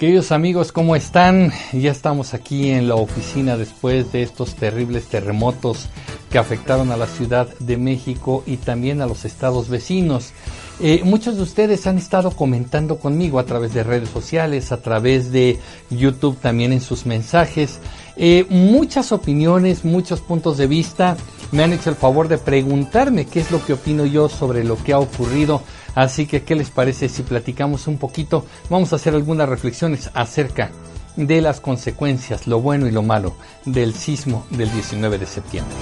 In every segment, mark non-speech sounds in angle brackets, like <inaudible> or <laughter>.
Queridos amigos, ¿cómo están? Ya estamos aquí en la oficina después de estos terribles terremotos que afectaron a la Ciudad de México y también a los estados vecinos. Eh, muchos de ustedes han estado comentando conmigo a través de redes sociales, a través de YouTube también en sus mensajes. Eh, muchas opiniones, muchos puntos de vista. Me han hecho el favor de preguntarme qué es lo que opino yo sobre lo que ha ocurrido Así que, ¿qué les parece si platicamos un poquito? Vamos a hacer algunas reflexiones acerca de las consecuencias, lo bueno y lo malo del sismo del 19 de septiembre.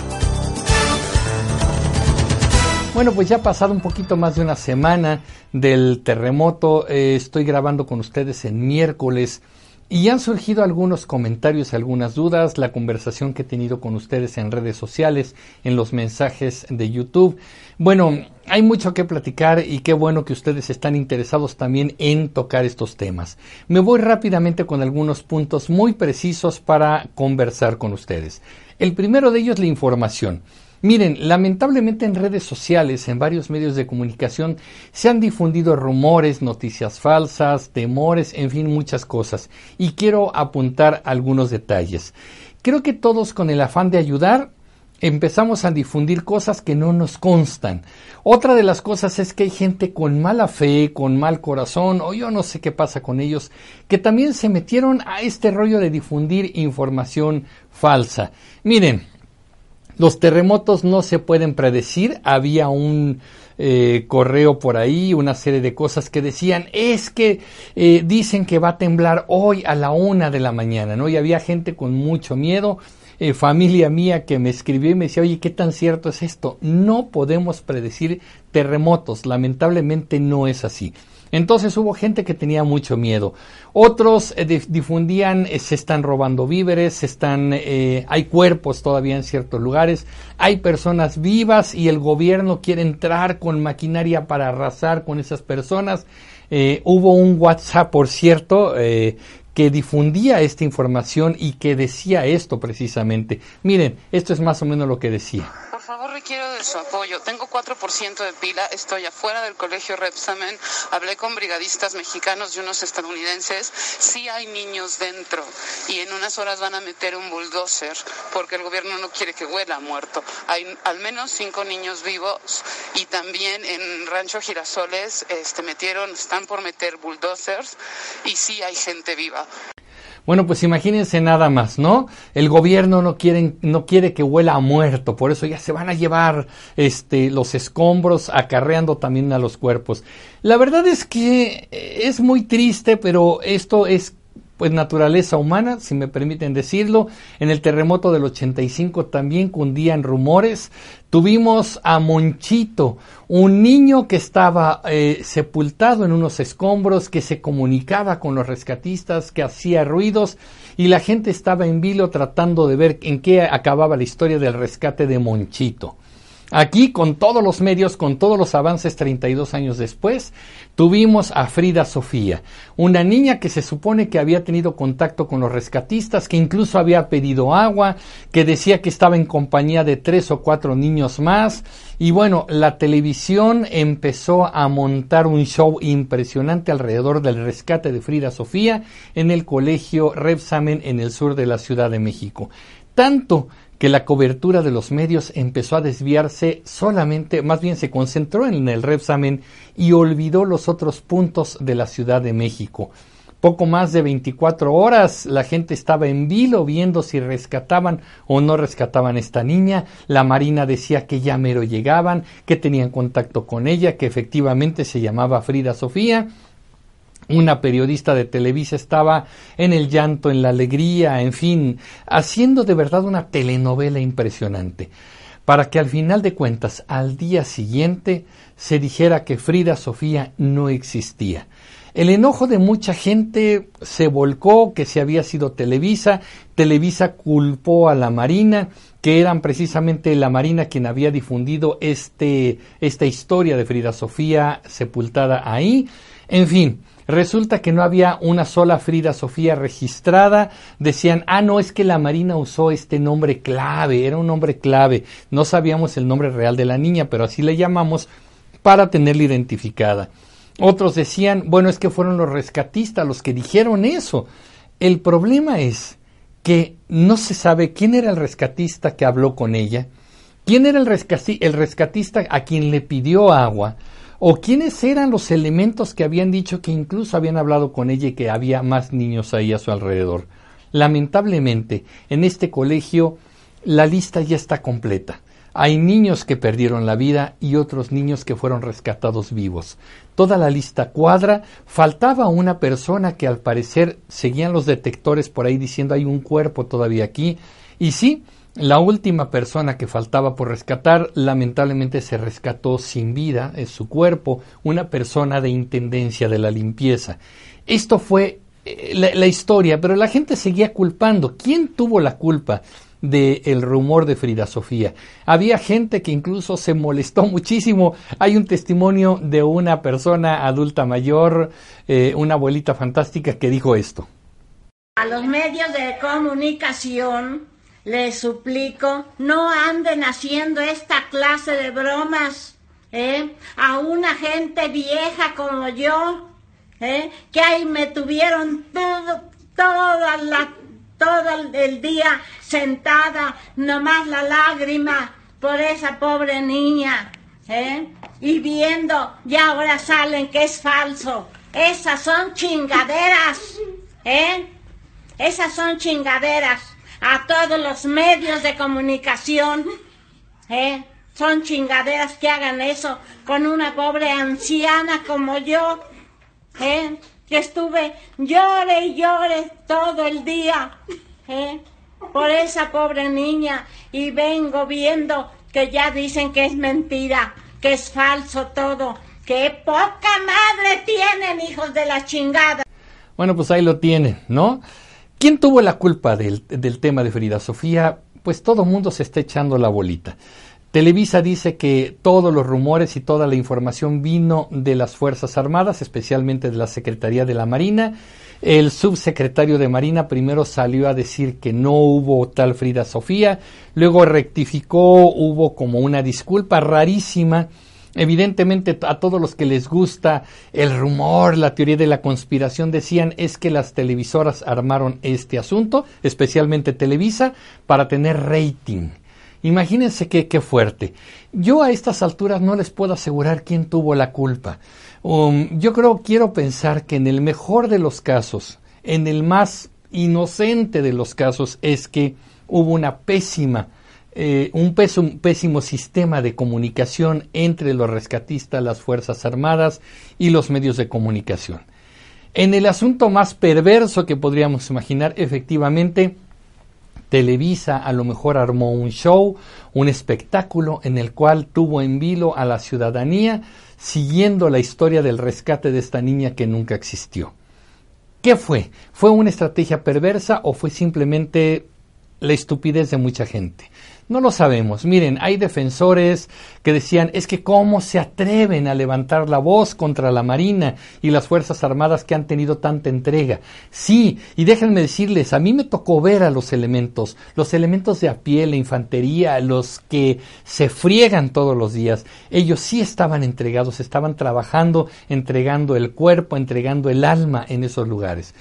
Bueno, pues ya ha pasado un poquito más de una semana del terremoto. Eh, estoy grabando con ustedes en miércoles y han surgido algunos comentarios, algunas dudas, la conversación que he tenido con ustedes en redes sociales, en los mensajes de YouTube. Bueno, hay mucho que platicar y qué bueno que ustedes están interesados también en tocar estos temas. Me voy rápidamente con algunos puntos muy precisos para conversar con ustedes. El primero de ellos, la información. Miren, lamentablemente en redes sociales, en varios medios de comunicación, se han difundido rumores, noticias falsas, temores, en fin, muchas cosas. Y quiero apuntar algunos detalles. Creo que todos con el afán de ayudar empezamos a difundir cosas que no nos constan. Otra de las cosas es que hay gente con mala fe, con mal corazón, o yo no sé qué pasa con ellos, que también se metieron a este rollo de difundir información falsa. Miren, los terremotos no se pueden predecir. Había un eh, correo por ahí, una serie de cosas que decían, es que eh, dicen que va a temblar hoy a la una de la mañana, ¿no? Y había gente con mucho miedo. Eh, familia mía que me escribió y me decía, oye, ¿qué tan cierto es esto? No podemos predecir terremotos, lamentablemente no es así. Entonces hubo gente que tenía mucho miedo. Otros eh, difundían, eh, se están robando víveres, se están, eh, hay cuerpos todavía en ciertos lugares, hay personas vivas y el gobierno quiere entrar con maquinaria para arrasar con esas personas. hubo un WhatsApp, por cierto, que difundía esta información y que decía esto precisamente. Miren, esto es más o menos lo que decía favor requiero de su apoyo. Tengo 4% de pila, estoy afuera del colegio Repsamen, hablé con brigadistas mexicanos y unos estadounidenses. Sí hay niños dentro y en unas horas van a meter un bulldozer porque el gobierno no quiere que huela muerto. Hay al menos cinco niños vivos y también en Rancho Girasoles este, metieron, están por meter bulldozers y sí hay gente viva. Bueno, pues imagínense nada más, ¿no? El gobierno no quiere, no quiere que huela a muerto, por eso ya se van a llevar este, los escombros acarreando también a los cuerpos. La verdad es que es muy triste, pero esto es pues naturaleza humana, si me permiten decirlo. En el terremoto del 85 también cundían rumores. Tuvimos a Monchito, un niño que estaba eh, sepultado en unos escombros, que se comunicaba con los rescatistas, que hacía ruidos y la gente estaba en vilo tratando de ver en qué acababa la historia del rescate de Monchito. Aquí, con todos los medios, con todos los avances 32 años después, tuvimos a Frida Sofía, una niña que se supone que había tenido contacto con los rescatistas, que incluso había pedido agua, que decía que estaba en compañía de tres o cuatro niños más. Y bueno, la televisión empezó a montar un show impresionante alrededor del rescate de Frida Sofía en el colegio Repsamen en el sur de la Ciudad de México. Tanto que la cobertura de los medios empezó a desviarse solamente, más bien se concentró en el Repsamen y olvidó los otros puntos de la Ciudad de México. Poco más de 24 horas la gente estaba en vilo viendo si rescataban o no rescataban a esta niña. La Marina decía que ya mero llegaban, que tenían contacto con ella, que efectivamente se llamaba Frida Sofía una periodista de Televisa estaba en el llanto, en la alegría, en fin, haciendo de verdad una telenovela impresionante, para que al final de cuentas, al día siguiente, se dijera que Frida Sofía no existía. El enojo de mucha gente se volcó que se había sido Televisa, Televisa culpó a la Marina, que eran precisamente la Marina quien había difundido este, esta historia de Frida Sofía sepultada ahí. En fin, Resulta que no había una sola Frida Sofía registrada. Decían, ah, no, es que la Marina usó este nombre clave, era un nombre clave. No sabíamos el nombre real de la niña, pero así le llamamos para tenerla identificada. Otros decían, bueno, es que fueron los rescatistas los que dijeron eso. El problema es que no se sabe quién era el rescatista que habló con ella, quién era el, rescatista a quien le pidió agua, o quiénes eran los elementos que habían dicho que incluso habían hablado con ella y que había más niños ahí a su alrededor. Lamentablemente, en este colegio la lista ya está completa. Hay niños que perdieron la vida y otros niños que fueron rescatados vivos. Toda la lista cuadra. Faltaba una persona que al parecer seguían los detectores por ahí diciendo hay un cuerpo todavía aquí. Y sí, la última persona que faltaba por rescatar lamentablemente se rescató sin vida, es su cuerpo, una persona de intendencia de la limpieza. Esto fue eh, la, la historia, pero la gente seguía culpando. ¿Quién tuvo la culpa? del rumor de Frida Sofía. Había gente que incluso se molestó <laughs> muchísimo. Hay un testimonio de una persona adulta mayor, eh, una abuelita fantástica, que dijo esto. A los medios de comunicación les suplico, no anden haciendo esta clase de bromas. ¿eh? A una gente vieja como yo, ¿eh? que ahí me tuvieron todo, todo el día sentada, nomás la lágrima por esa pobre niña, ¿eh? Y viendo, y ahora salen que es falso. Esas son chingaderas, ¿eh? Esas son chingaderas a todos los medios de comunicación, ¿eh? Son chingaderas que hagan eso con una pobre anciana como yo, ¿eh? que estuve llore y llore todo el día ¿eh? por esa pobre niña y vengo viendo que ya dicen que es mentira, que es falso todo. ¡Qué poca madre tienen, hijos de la chingada! Bueno, pues ahí lo tienen, ¿no? ¿Quién tuvo la culpa del, del tema de Frida Sofía? Pues todo el mundo se está echando la bolita. Televisa dice que todos los rumores y toda la información vino de las Fuerzas Armadas, especialmente de la Secretaría de la Marina. El subsecretario de Marina primero salió a decir que no hubo tal Frida Sofía, luego rectificó, hubo como una disculpa rarísima. Evidentemente a todos los que les gusta el rumor, la teoría de la conspiración decían es que las televisoras armaron este asunto, especialmente Televisa, para tener rating Imagínense qué, qué fuerte. Yo a estas alturas no les puedo asegurar quién tuvo la culpa. Um, yo creo, quiero pensar que en el mejor de los casos, en el más inocente de los casos, es que hubo una pésima, eh, un, un pésimo sistema de comunicación entre los rescatistas, las Fuerzas Armadas y los medios de comunicación. En el asunto más perverso que podríamos imaginar, efectivamente, Televisa a lo mejor armó un show, un espectáculo en el cual tuvo en vilo a la ciudadanía siguiendo la historia del rescate de esta niña que nunca existió. ¿Qué fue? ¿Fue una estrategia perversa o fue simplemente la estupidez de mucha gente? No lo sabemos. Miren, hay defensores que decían, es que cómo se atreven a levantar la voz contra la Marina y las Fuerzas Armadas que han tenido tanta entrega. Sí, y déjenme decirles, a mí me tocó ver a los elementos, los elementos de a pie, la infantería, los que se friegan todos los días. Ellos sí estaban entregados, estaban trabajando, entregando el cuerpo, entregando el alma en esos lugares.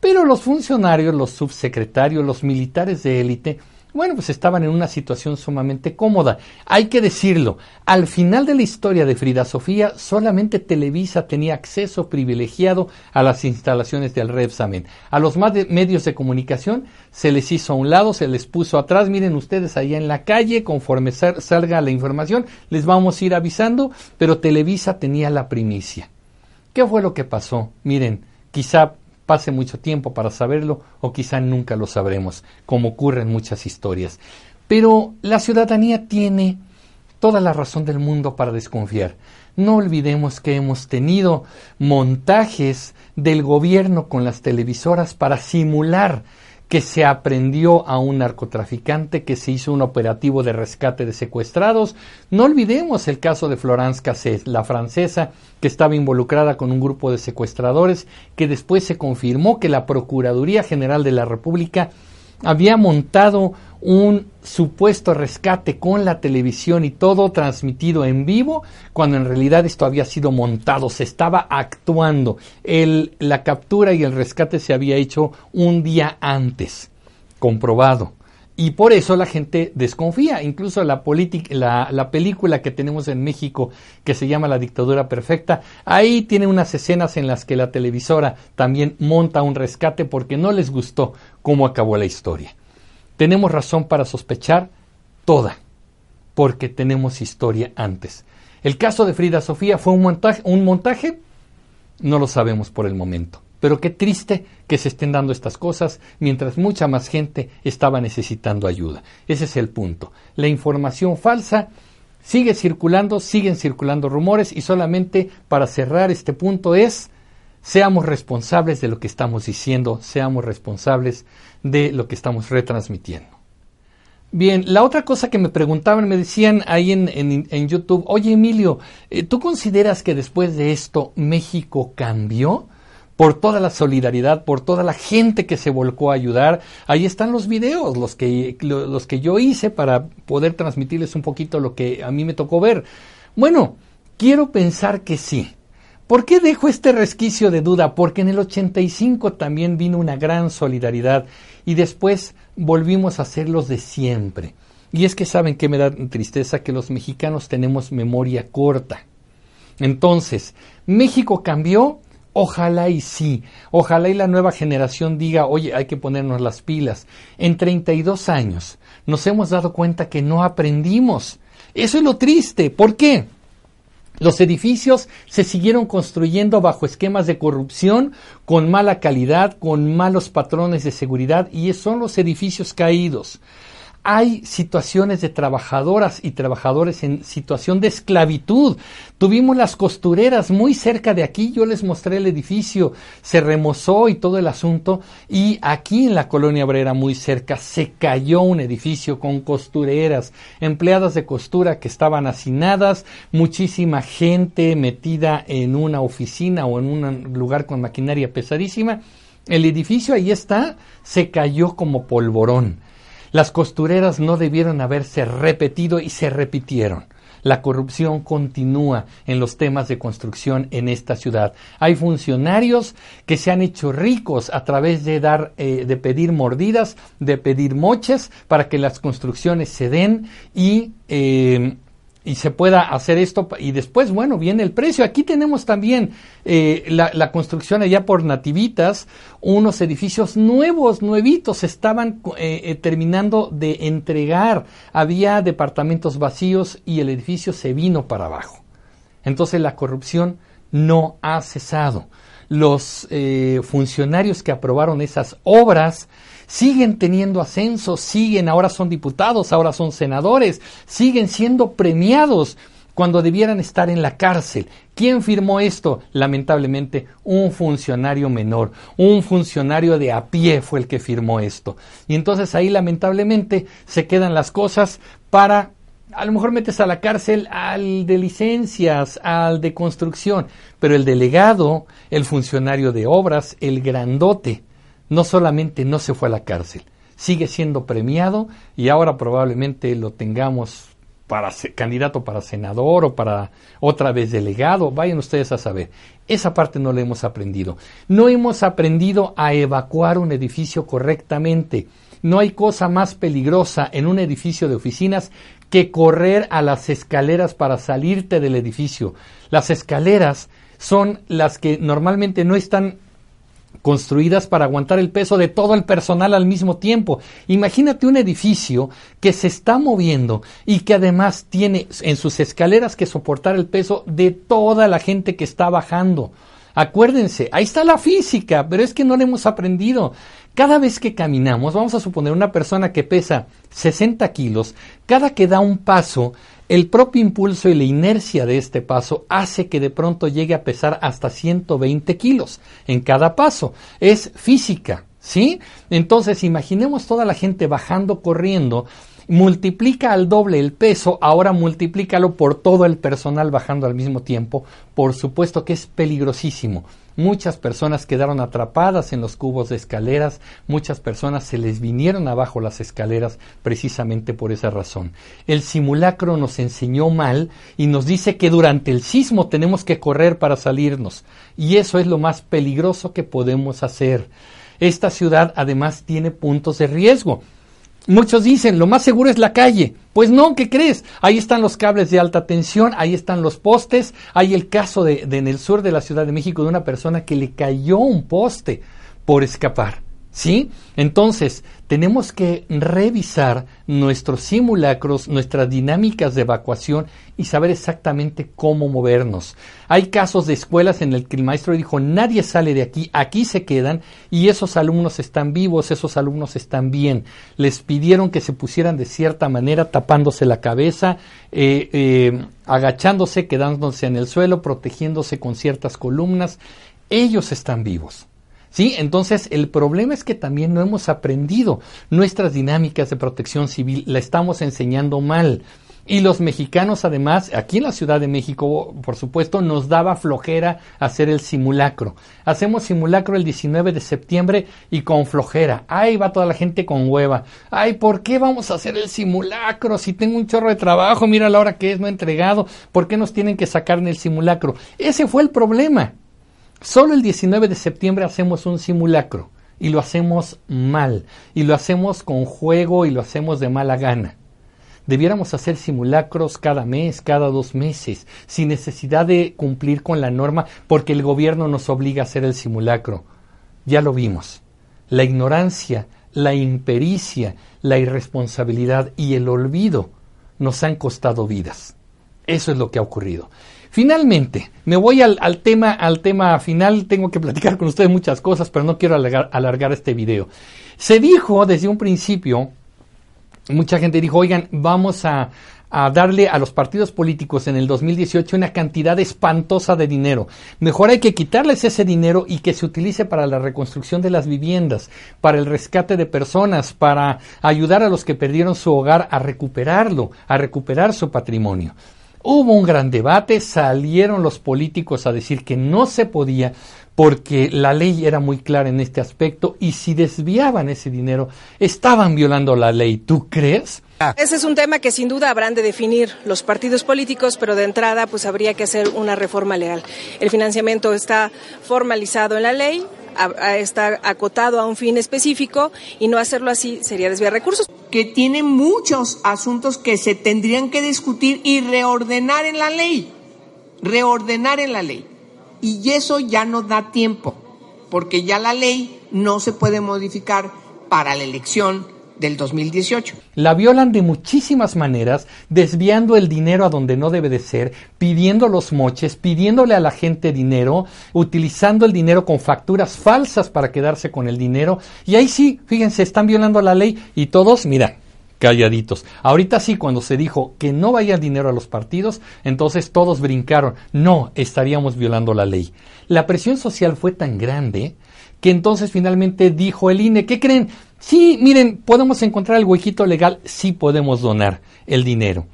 Pero los funcionarios, los subsecretarios, los militares de élite, bueno, pues estaban en una situación sumamente cómoda. Hay que decirlo, al final de la historia de Frida Sofía, solamente Televisa tenía acceso privilegiado a las instalaciones del Repsamen. A los medios de comunicación se les hizo a un lado, se les puso atrás. Miren ustedes allá en la calle, conforme salga la información, les vamos a ir avisando, pero Televisa tenía la primicia. ¿Qué fue lo que pasó? Miren, quizá pase mucho tiempo para saberlo o quizá nunca lo sabremos, como ocurre en muchas historias. Pero la ciudadanía tiene toda la razón del mundo para desconfiar. No olvidemos que hemos tenido montajes del gobierno con las televisoras para simular que se aprendió a un narcotraficante, que se hizo un operativo de rescate de secuestrados. No olvidemos el caso de Florence Cassés, la francesa que estaba involucrada con un grupo de secuestradores, que después se confirmó que la Procuraduría General de la República había montado un supuesto rescate con la televisión y todo transmitido en vivo, cuando en realidad esto había sido montado, se estaba actuando. La captura y el rescate se había hecho un día antes, comprobado. Y por eso la gente desconfía. Incluso la, la, la, película que tenemos en México, que se llama La Dictadura Perfecta, ahí tiene unas escenas en las que la televisora también monta un rescate porque no les gustó cómo acabó la historia tenemos razón para sospechar toda, porque tenemos historia antes. El caso de Frida Sofía fue un montaje, un montaje, no lo sabemos por el momento. Pero qué triste que se estén dando estas cosas mientras mucha más gente estaba necesitando ayuda. Ese es el punto. La información falsa sigue circulando, siguen circulando rumores y solamente para cerrar este punto es seamos responsables de lo que estamos diciendo, seamos responsables de lo que estamos retransmitiendo. Bien, la otra cosa que me preguntaban, me decían ahí en, YouTube, oye Emilio, eh, ¿tú consideras que después de esto México cambió? Por toda la solidaridad, por toda la gente que se volcó a ayudar. Ahí están los videos, los que, los que yo hice para poder transmitirles un poquito lo que a mí me tocó ver. Bueno, quiero pensar que sí. ¿Por qué dejo este resquicio de duda? Porque en el 85 también vino una gran solidaridad y después volvimos a ser los de siempre. Y es que saben que me da tristeza que los mexicanos tenemos memoria corta. Entonces, México cambió, ojalá y sí, ojalá y la nueva generación diga, oye, hay que ponernos las pilas. En 32 años nos hemos dado cuenta que no aprendimos. Eso es lo triste. ¿Por qué? Los edificios se siguieron construyendo bajo esquemas de corrupción, con mala calidad, con malos patrones de seguridad y son los edificios caídos hay situaciones de trabajadoras y trabajadores en situación de esclavitud. Tuvimos las costureras muy cerca de aquí, yo les mostré el edificio, se remozó y todo el asunto, y aquí en la colonia obrera muy cerca se cayó un edificio con costureras, empleadas de costura que estaban hacinadas, muchísima gente metida en una oficina o en un lugar con maquinaria pesadísima. El edificio ahí está, se cayó como polvorón. Las costureras no debieron haberse repetido y se repitieron. La corrupción continúa en los temas de construcción en esta ciudad. Hay funcionarios que se han hecho ricos a través de dar, eh, de pedir mordidas, de pedir moches para que las construcciones se den y eh, y se pueda hacer esto y después, bueno, viene el precio. Aquí tenemos también eh, la, construcción allá por Nativitas, unos edificios nuevos, nuevitos, estaban eh, eh, terminando de entregar, había departamentos vacíos y el edificio se vino para abajo. Entonces la corrupción no ha cesado. Los funcionarios que aprobaron esas obras, siguen teniendo ascenso, siguen, ahora son diputados, ahora son senadores, siguen siendo premiados cuando debieran estar en la cárcel. ¿Quién firmó esto? Lamentablemente, un funcionario menor, un funcionario de a pie fue el que firmó esto. Y entonces ahí lamentablemente se quedan las cosas para a lo mejor metes a la cárcel al de licencias, al de construcción, pero el delegado, el funcionario de obras, el grandote, no solamente no se fue a la cárcel, sigue siendo premiado y ahora probablemente lo tengamos para ser candidato para senador o para otra vez delegado, vayan ustedes a saber. Esa parte no la hemos aprendido. No hemos aprendido a evacuar un edificio correctamente. No hay cosa más peligrosa en un edificio de oficinas que correr a las escaleras para salirte del edificio. Las escaleras son las que normalmente no están construidas para aguantar el peso de todo el personal al mismo tiempo. Imagínate un edificio que se está moviendo y que además tiene en sus escaleras que soportar el peso de toda la gente que está bajando. Acuérdense, ahí está la física, pero es que no la hemos aprendido. Cada vez que caminamos, vamos a suponer una persona que pesa 60 kilos, cada que da un paso, el propio impulso y la inercia de este paso hace que de pronto llegue a pesar hasta 120 kilos en cada paso. Es física, ¿sí? Entonces, imaginemos toda la gente bajando, corriendo, multiplica al doble el peso, ahora multiplícalo por todo el personal bajando al mismo tiempo. Por supuesto que es peligrosísimo. Muchas personas quedaron atrapadas en los cubos de escaleras, muchas personas se les vinieron abajo las escaleras precisamente por esa razón. El simulacro nos enseñó mal y nos dice que durante el sismo tenemos que correr para salirnos. Y eso es lo más peligroso que podemos hacer. Esta ciudad además tiene puntos de riesgo. Muchos dicen, lo más seguro es la calle. Pues no, ¿qué crees? Ahí están los cables de alta tensión, ahí están los postes, hay el caso de, de, en el sur de la Ciudad de México de una persona que le cayó un poste por escapar. ¿Sí? Entonces, tenemos que revisar nuestros simulacros, nuestras dinámicas de evacuación y saber exactamente cómo movernos. Hay casos de escuelas en el que el maestro dijo, nadie sale de aquí, aquí se quedan y esos alumnos están vivos, esos alumnos están bien. Les pidieron que se pusieran de cierta manera, tapándose la cabeza, eh, eh, agachándose, quedándose en el suelo, protegiéndose con ciertas columnas. Ellos están vivos. ¿Sí? Entonces, el problema es que también no hemos aprendido nuestras dinámicas de protección civil, la estamos enseñando mal. Y los mexicanos, además, aquí en la Ciudad de México, por supuesto, nos daba flojera hacer el simulacro. Hacemos simulacro el 19 de septiembre y con flojera. Ahí va toda la gente con hueva. Ay, ¿por qué vamos a hacer el simulacro? Si tengo un chorro de trabajo, mira la hora que es, no he entregado. ¿Por qué nos tienen que sacar en el simulacro? Ese fue el problema. Solo el 19 de septiembre hacemos un simulacro y lo hacemos mal y lo hacemos con juego y lo hacemos de mala gana. Debiéramos hacer simulacros cada mes, cada dos meses, sin necesidad de cumplir con la norma porque el gobierno nos obliga a hacer el simulacro. Ya lo vimos. La ignorancia, la impericia, la irresponsabilidad y el olvido nos han costado vidas. Eso es lo que ha ocurrido. Finalmente, me voy al, tema, al tema final. Tengo que platicar con ustedes muchas cosas, pero no quiero alargar, este video. Se dijo desde un principio, mucha gente dijo, oigan, vamos a, a darle a los partidos políticos en el 2018 una cantidad espantosa de dinero. Mejor hay que quitarles ese dinero y que se utilice para la reconstrucción de las viviendas, para el rescate de personas, para ayudar a los que perdieron su hogar a recuperarlo, a recuperar su patrimonio. Hubo un gran debate, salieron los políticos a decir que no se podía porque la ley era muy clara en este aspecto y si desviaban ese dinero estaban violando la ley. ¿Tú crees? Ese es un tema que sin duda habrán de definir los partidos políticos, pero de entrada pues habría que hacer una reforma legal. El financiamiento está formalizado en la ley, está acotado a un fin específico y no hacerlo así sería desviar recursos. Que tiene muchos asuntos que se tendrían que discutir y reordenar en la ley, reordenar en la ley. Y eso ya no da tiempo, porque ya la ley no se puede modificar para la elección del 2018. La violan de muchísimas maneras, desviando el dinero a donde no debe de ser, pidiendo los moches, pidiéndole a la gente dinero, utilizando el dinero con facturas falsas para quedarse con el dinero. Y ahí sí, fíjense, están violando la ley y todos, mira, calladitos. Ahorita sí, cuando se dijo que no vaya dinero a los partidos, entonces todos brincaron. No, estaríamos violando la ley. La presión social fue tan grande que entonces finalmente dijo el INE, ¿qué creen? Sí, miren, podemos encontrar el huequito legal, sí podemos donar el dinero.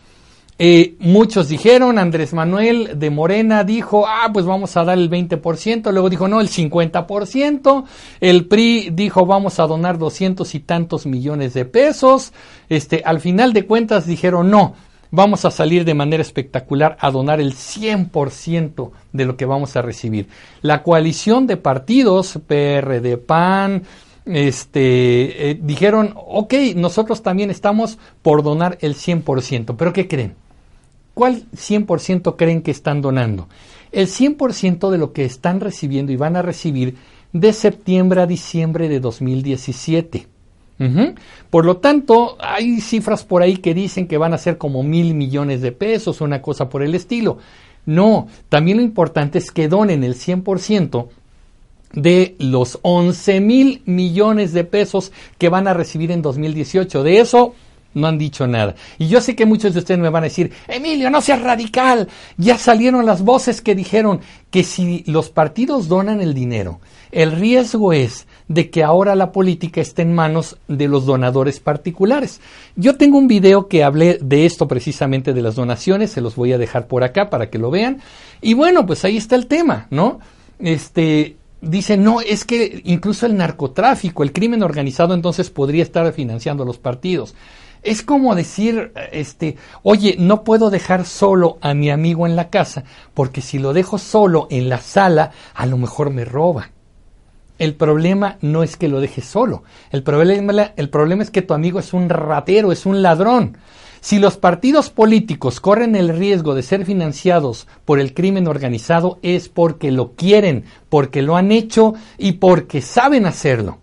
Eh, muchos dijeron, Andrés Manuel de Morena dijo, ah, pues vamos a dar el 20%, luego dijo, no, el 50%, el PRI dijo, vamos a donar doscientos y tantos millones de pesos, este, al final de cuentas dijeron, no, vamos a salir de manera espectacular a donar el 100% de lo que vamos a recibir. La coalición de partidos, PRD, PAN, este, eh, dijeron, ok, nosotros también estamos por donar el 100%, pero ¿qué creen? ¿Cuál 100% creen que están donando? El 100% de lo que están recibiendo y van a recibir de septiembre a diciembre de 2017. Por lo tanto, hay cifras por ahí que dicen que van a ser como mil millones de pesos, una cosa por el estilo. No, también lo importante es que donen el 100% de los 11 mil millones de pesos que van a recibir en 2018. De eso no han dicho nada. Y yo sé que muchos de ustedes me van a decir, Emilio, no seas radical. Ya salieron las voces que dijeron que si los partidos donan el dinero, el riesgo es de que ahora la política esté en manos de los donadores particulares. Yo tengo un video que hablé de esto precisamente de las donaciones, se los voy a dejar por acá para que lo vean. Y bueno, pues ahí está el tema, ¿no? este, dice, no, es que incluso el narcotráfico, el crimen organizado entonces podría estar financiando los partidos. Es como decir, este, oye, no puedo dejar solo a mi amigo en la casa, porque si lo dejo solo en la sala, a lo mejor me roba. El problema no es que lo dejes solo. El problema, el problema es que tu amigo es un ratero, es un ladrón. Si los partidos políticos corren el riesgo de ser financiados por el crimen organizado es porque lo quieren, porque lo han hecho y porque saben hacerlo.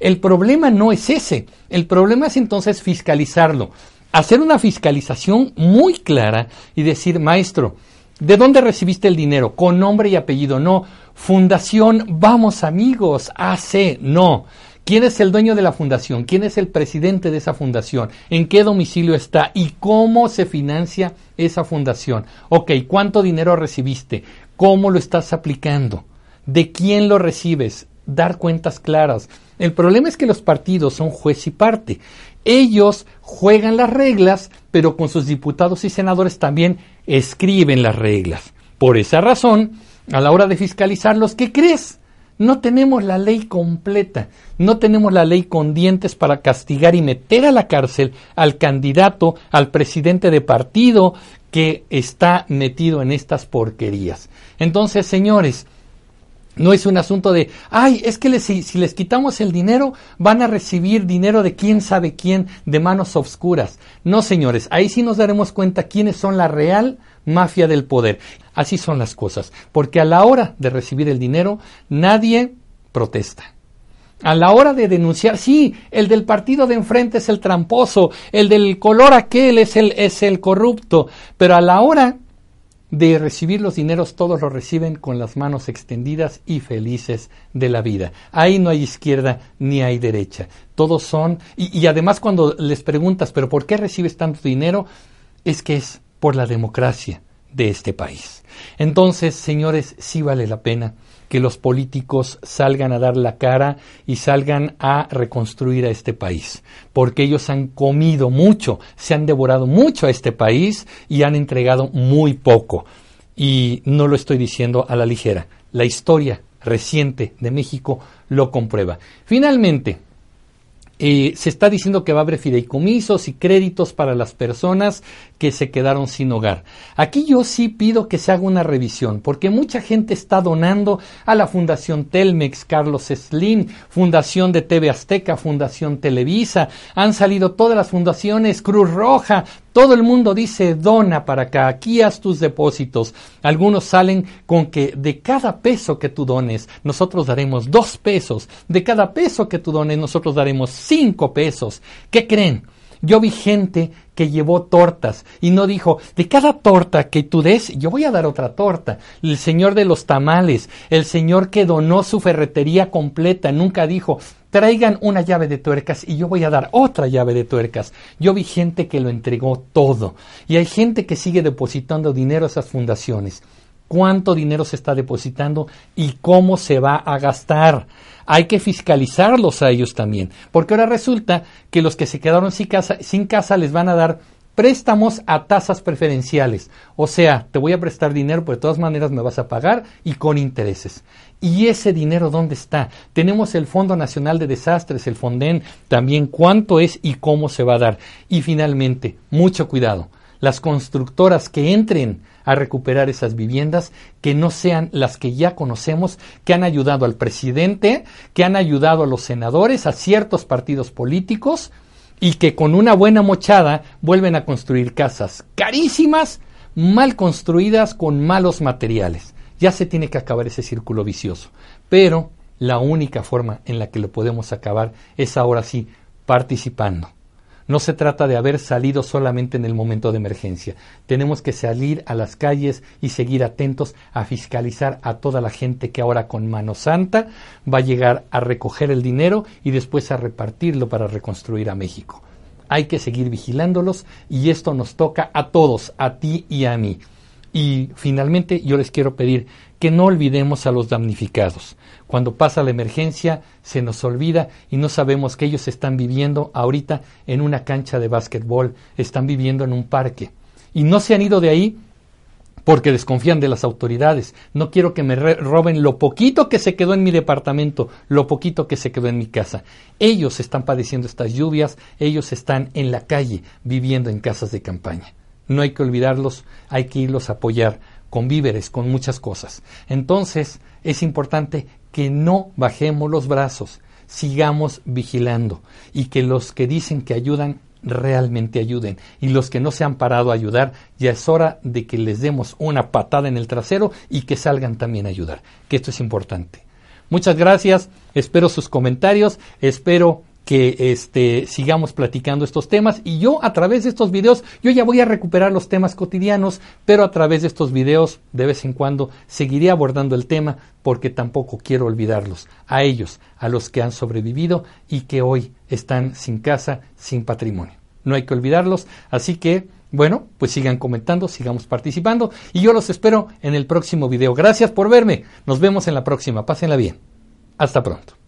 El problema no es ese. El problema es entonces fiscalizarlo. Hacer una fiscalización muy clara y decir, maestro, ¿de dónde recibiste el dinero? Con nombre y apellido. No. Fundación Vamos Amigos, AC. No. ¿Quién es el dueño de la fundación? ¿Quién es el presidente de esa fundación? ¿En qué domicilio está? ¿Y cómo se financia esa fundación? Ok, ¿cuánto dinero recibiste? ¿Cómo lo estás aplicando? ¿De quién lo recibes? Dar cuentas claras. El problema es que los partidos son juez y parte. Ellos juegan las reglas, pero con sus diputados y senadores también escriben las reglas. Por esa razón, a la hora de fiscalizarlos, ¿qué crees? No tenemos la ley completa, no tenemos la ley con dientes para castigar y meter a la cárcel al candidato, al presidente de partido que está metido en estas porquerías. Entonces, señores, no es un asunto de, ay, es que si, si, les quitamos el dinero, van a recibir dinero de quién sabe quién, de manos obscuras. No, señores, ahí sí nos daremos cuenta quiénes son la real mafia del poder. Así son las cosas, porque a la hora de recibir el dinero nadie protesta. A la hora de denunciar, sí, el del partido de enfrente es el tramposo, el del color aquel es el, es el corrupto, pero a la hora de recibir los dineros todos los reciben con las manos extendidas y felices de la vida. Ahí no hay izquierda ni hay derecha. Todos son, y, y además cuando les preguntas, pero ¿por qué recibes tanto dinero? Es que es por la democracia de este país. Entonces, señores, sí vale la pena que los políticos salgan a dar la cara y salgan a reconstruir a este país, porque ellos han comido mucho, se han devorado mucho a este país y han entregado muy poco. Y no lo estoy diciendo a la ligera. La historia reciente de México lo comprueba. Finalmente, eh, se está diciendo que va a haber fideicomisos y créditos para las personas que se quedaron sin hogar. Aquí yo sí pido que se haga una revisión, porque mucha gente está donando a la Fundación Telmex, Carlos Slim, Fundación de TV Azteca, Fundación Televisa, han salido todas las fundaciones, Cruz Roja, todo el mundo dice dona para acá, aquí haz tus depósitos. Algunos salen con que de cada peso que tú dones, nosotros daremos dos pesos. De cada peso que tú dones, nosotros daremos cinco pesos. ¿Qué creen? Yo vi gente que llevó tortas y no dijo, de cada torta que tú des, yo voy a dar otra torta. El señor de los tamales, el señor que donó su ferretería completa, nunca dijo, traigan una llave de tuercas y yo voy a dar otra llave de tuercas. Yo vi gente que lo entregó todo y hay gente que sigue depositando dinero a esas fundaciones. ¿Cuánto dinero se está depositando y cómo se va a gastar? Hay que fiscalizarlos a ellos también, porque ahora resulta que los que se quedaron sin casa, sin casa les van a dar préstamos a tasas preferenciales. O sea, te voy a prestar dinero, pero de todas maneras me vas a pagar y con intereses. ¿Y ese dinero dónde está? Tenemos el Fondo Nacional de Desastres, el FONDEN, también cuánto es y cómo se va a dar. Y finalmente, mucho cuidado. Las constructoras que entren a recuperar esas viviendas, que no sean las que ya conocemos, que han ayudado al presidente, que han ayudado a los senadores, a ciertos partidos políticos, y que con una buena mochada vuelven a construir casas carísimas, mal construidas, con malos materiales. Ya se tiene que acabar ese círculo vicioso. Pero la única forma en la que lo podemos acabar es ahora sí participando. No se trata de haber salido solamente en el momento de emergencia. Tenemos que salir a las calles y seguir atentos a fiscalizar a toda la gente que ahora con mano santa va a llegar a recoger el dinero y después a repartirlo para reconstruir a México. Hay que seguir vigilándolos y esto nos toca a todos, a ti y a mí. Y finalmente yo les quiero pedir que no olvidemos a los damnificados. Cuando pasa la emergencia se nos olvida y no sabemos que ellos están viviendo ahorita en una cancha de básquetbol, están viviendo en un parque y no se han ido de ahí porque desconfían de las autoridades. No quiero que me roben lo poquito que se quedó en mi departamento, lo poquito que se quedó en mi casa. Ellos están padeciendo estas lluvias, ellos están en la calle viviendo en casas de campaña. No hay que olvidarlos, hay que irlos a apoyar con víveres, con muchas cosas. Entonces, es importante que no bajemos los brazos, sigamos vigilando y que los que dicen que ayudan realmente ayuden. Y los que no se han parado a ayudar, ya es hora de que les demos una patada en el trasero y que salgan también a ayudar, que esto es importante. Muchas gracias, espero sus comentarios, espero que este, sigamos platicando estos temas y yo a través de estos videos, yo ya voy a recuperar los temas cotidianos, pero a través de estos videos de vez en cuando seguiré abordando el tema porque tampoco quiero olvidarlos, a ellos, a los que han sobrevivido y que hoy están sin casa, sin patrimonio. No hay que olvidarlos, así que bueno, pues sigan comentando, sigamos participando y yo los espero en el próximo video. Gracias por verme. Nos vemos en la próxima. Pásenla bien. Hasta pronto.